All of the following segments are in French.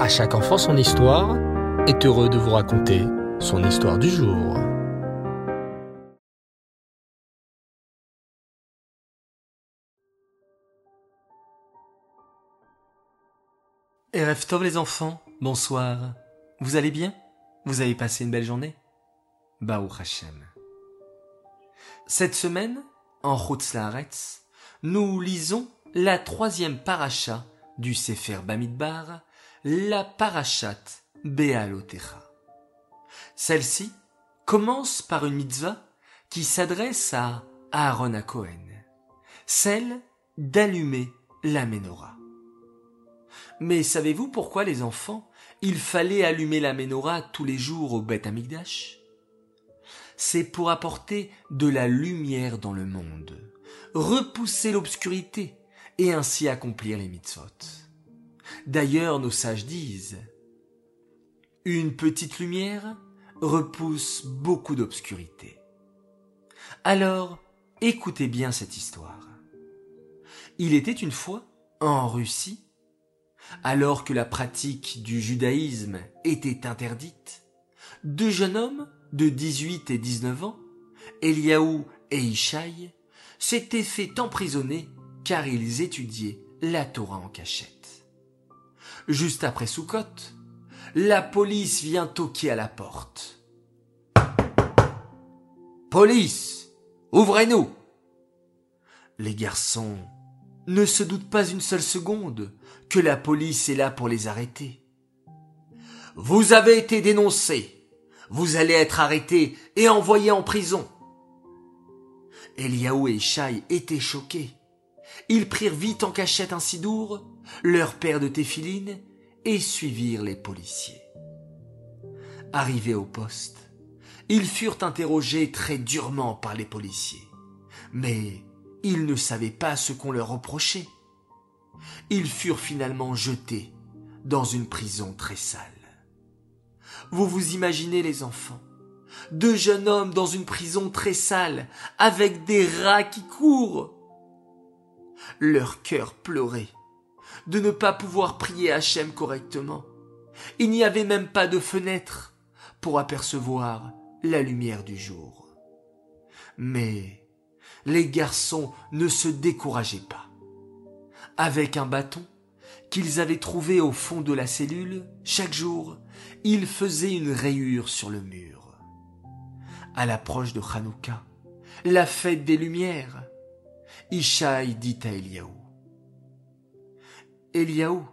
À chaque enfant son histoire est heureux de vous raconter son histoire du jour. Tov les enfants, bonsoir. Vous allez bien? Vous avez passé une belle journée? Baou Hashem. Cette semaine, en Chutz Laaretz, nous lisons la troisième paracha du Sefer Bamidbar, la parachat Bealotecha. Celle-ci commence par une mitzvah qui s'adresse à Aaron à Cohen, celle d'allumer la menorah. Mais savez-vous pourquoi les enfants, il fallait allumer la menorah tous les jours au Beth Amikdash C'est pour apporter de la lumière dans le monde, repousser l'obscurité et ainsi accomplir les mitzvot. D'ailleurs, nos sages disent Une petite lumière repousse beaucoup d'obscurité. Alors, écoutez bien cette histoire. Il était une fois, en Russie, alors que la pratique du judaïsme était interdite, deux jeunes hommes de 18 et 19 ans, Eliaou et Ishaï, s'étaient fait emprisonner car ils étudiaient la Torah en cachette. Juste après Soukot, la police vient toquer à la porte. Police, ouvrez-nous. Les garçons ne se doutent pas une seule seconde que la police est là pour les arrêter. Vous avez été dénoncé. Vous allez être arrêté et envoyé en prison. Eliaou et Shai étaient choqués. Ils prirent vite en cachette un sidour, leur paire de téphilines, et suivirent les policiers. Arrivés au poste, ils furent interrogés très durement par les policiers. Mais ils ne savaient pas ce qu'on leur reprochait. Ils furent finalement jetés dans une prison très sale. Vous vous imaginez les enfants Deux jeunes hommes dans une prison très sale, avec des rats qui courent. Leur cœur pleurait de ne pas pouvoir prier Hachem correctement. Il n'y avait même pas de fenêtre pour apercevoir la lumière du jour. Mais les garçons ne se décourageaient pas. Avec un bâton qu'ils avaient trouvé au fond de la cellule, chaque jour, ils faisaient une rayure sur le mur. À l'approche de Hanouka, la fête des Lumières, Ishaï dit à Eliaou. Eliaou,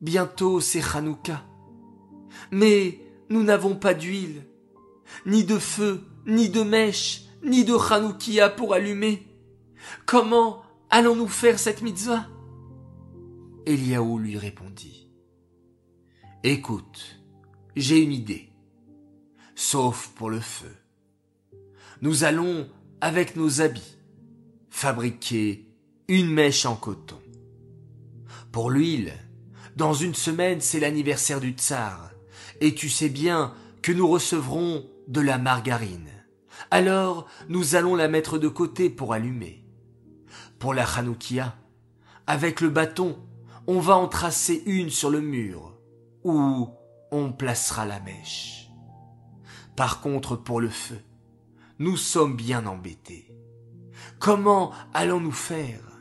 bientôt c'est Hanouka. Mais nous n'avons pas d'huile, ni de feu, ni de mèche, ni de Hanoukia pour allumer. Comment allons-nous faire cette mitzvah? Eliaou lui répondit. Écoute, j'ai une idée. Sauf pour le feu. Nous allons, avec nos habits, fabriquer une mèche en coton. Pour l'huile, dans une semaine c'est l'anniversaire du tsar, et tu sais bien que nous recevrons de la margarine. Alors nous allons la mettre de côté pour allumer. Pour la Hanoukia, avec le bâton, on va en tracer une sur le mur, où on placera la mèche. Par contre, pour le feu, nous sommes bien embêtés. Comment allons-nous faire?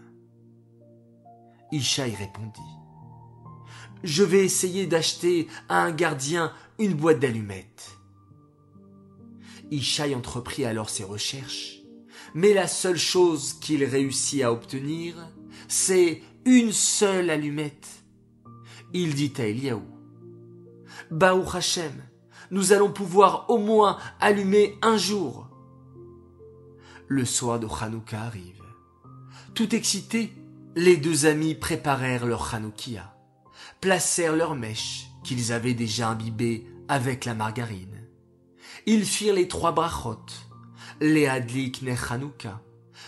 Ishaï répondit. Je vais essayer d'acheter à un gardien une boîte d'allumettes. Ishaï entreprit alors ses recherches, mais la seule chose qu'il réussit à obtenir, c'est une seule allumette. Il dit à Eliaou, Baou Hachem, nous allons pouvoir au moins allumer un jour. Le soir de Hanouka arrive. Tout excités, les deux amis préparèrent leur Hanoukia, placèrent leurs mèches qu'ils avaient déjà imbibées avec la margarine. Ils firent les trois brachot, les Adlik ne Hanouka,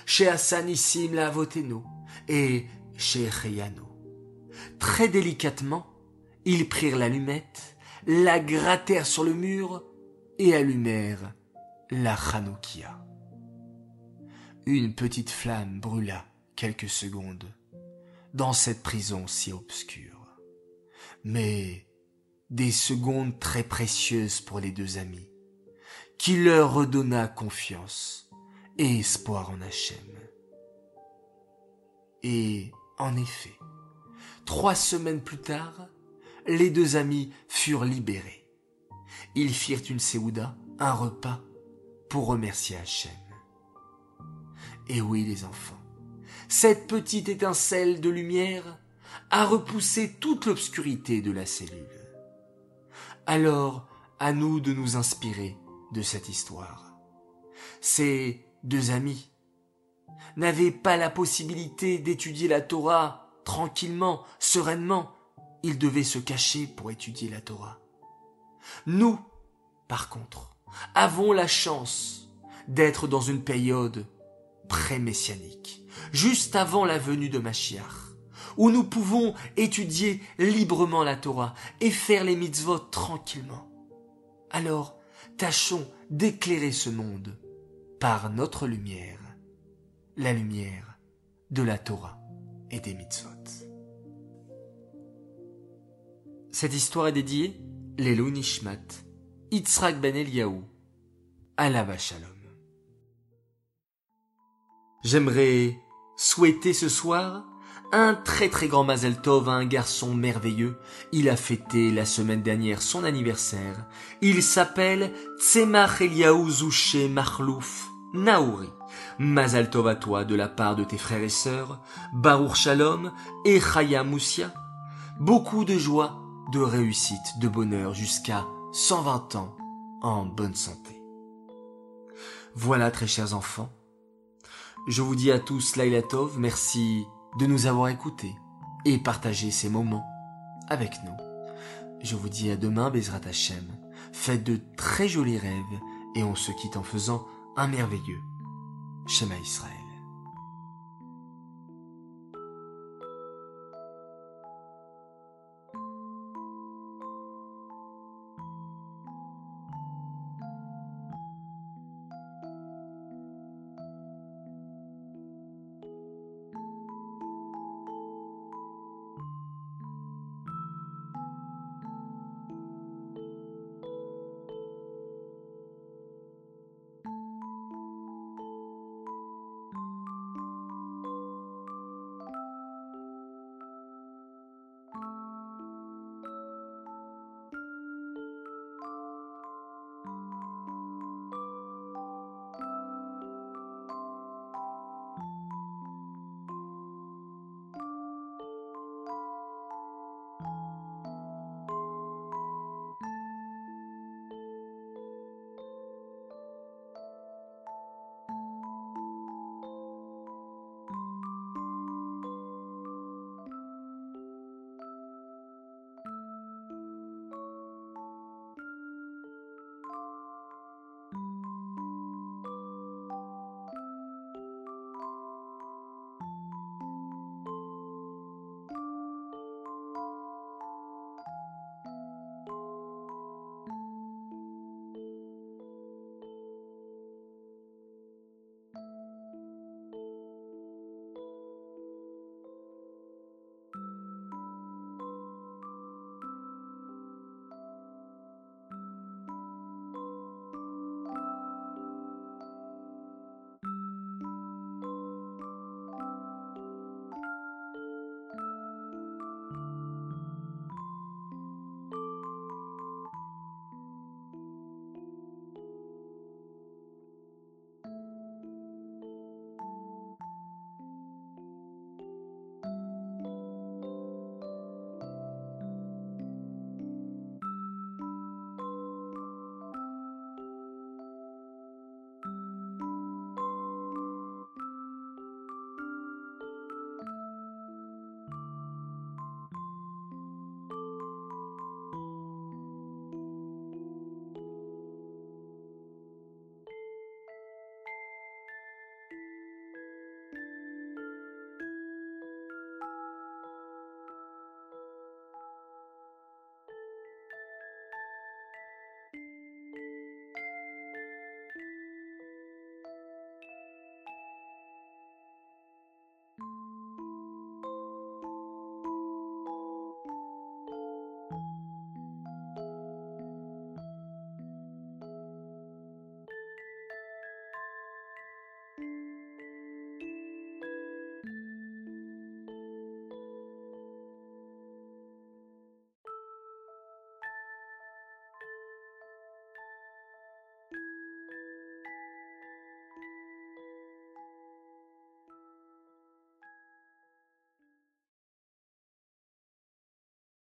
chez Hassanissim la Avoteno et chez Cheyano. Très délicatement, ils prirent l'allumette, la grattèrent sur le mur et allumèrent la Hanoukia. Une petite flamme brûla quelques secondes dans cette prison si obscure. mais des secondes très précieuses pour les deux amis, qui leur redonna confiance et espoir en Hachem. Et, en effet, trois semaines plus tard, les deux amis furent libérés. Ils firent une séouda, un repas, pour remercier Hachem. Et oui, les enfants, cette petite étincelle de lumière a repoussé toute l'obscurité de la cellule. Alors, à nous de nous inspirer de cette histoire. Ces deux amis n'avaient pas la possibilité d'étudier la Torah tranquillement, sereinement. Ils devaient se cacher pour étudier la Torah. Nous, par contre, avons la chance d'être dans une période pré-messianique, juste avant la venue de Machiach, où nous pouvons étudier librement la Torah et faire les mitzvot tranquillement. Alors, tâchons d'éclairer ce monde par notre lumière, la lumière de la Torah et des mitzvot. Cette histoire est dédiée Lelou Nishmat, Yitzhak Ben Eliaou, Alava Shalom. J'aimerais souhaiter ce soir un très très grand Mazel Tov à un garçon merveilleux. Il a fêté la semaine dernière son anniversaire. Il s'appelle Tzemach Eliaou Zouché Marlouf Naouri. Mazel Tov à toi de la part de tes frères et sœurs, Baruch Shalom et Chaya Moussia. Beaucoup de joie, de réussite, de bonheur jusqu'à 120 ans en bonne santé. Voilà très chers enfants, je vous dis à tous Laila Tov, merci de nous avoir écoutés et partagé ces moments avec nous. Je vous dis à demain, Bezrat Hashem. Faites de très jolis rêves et on se quitte en faisant un merveilleux Shema Israël.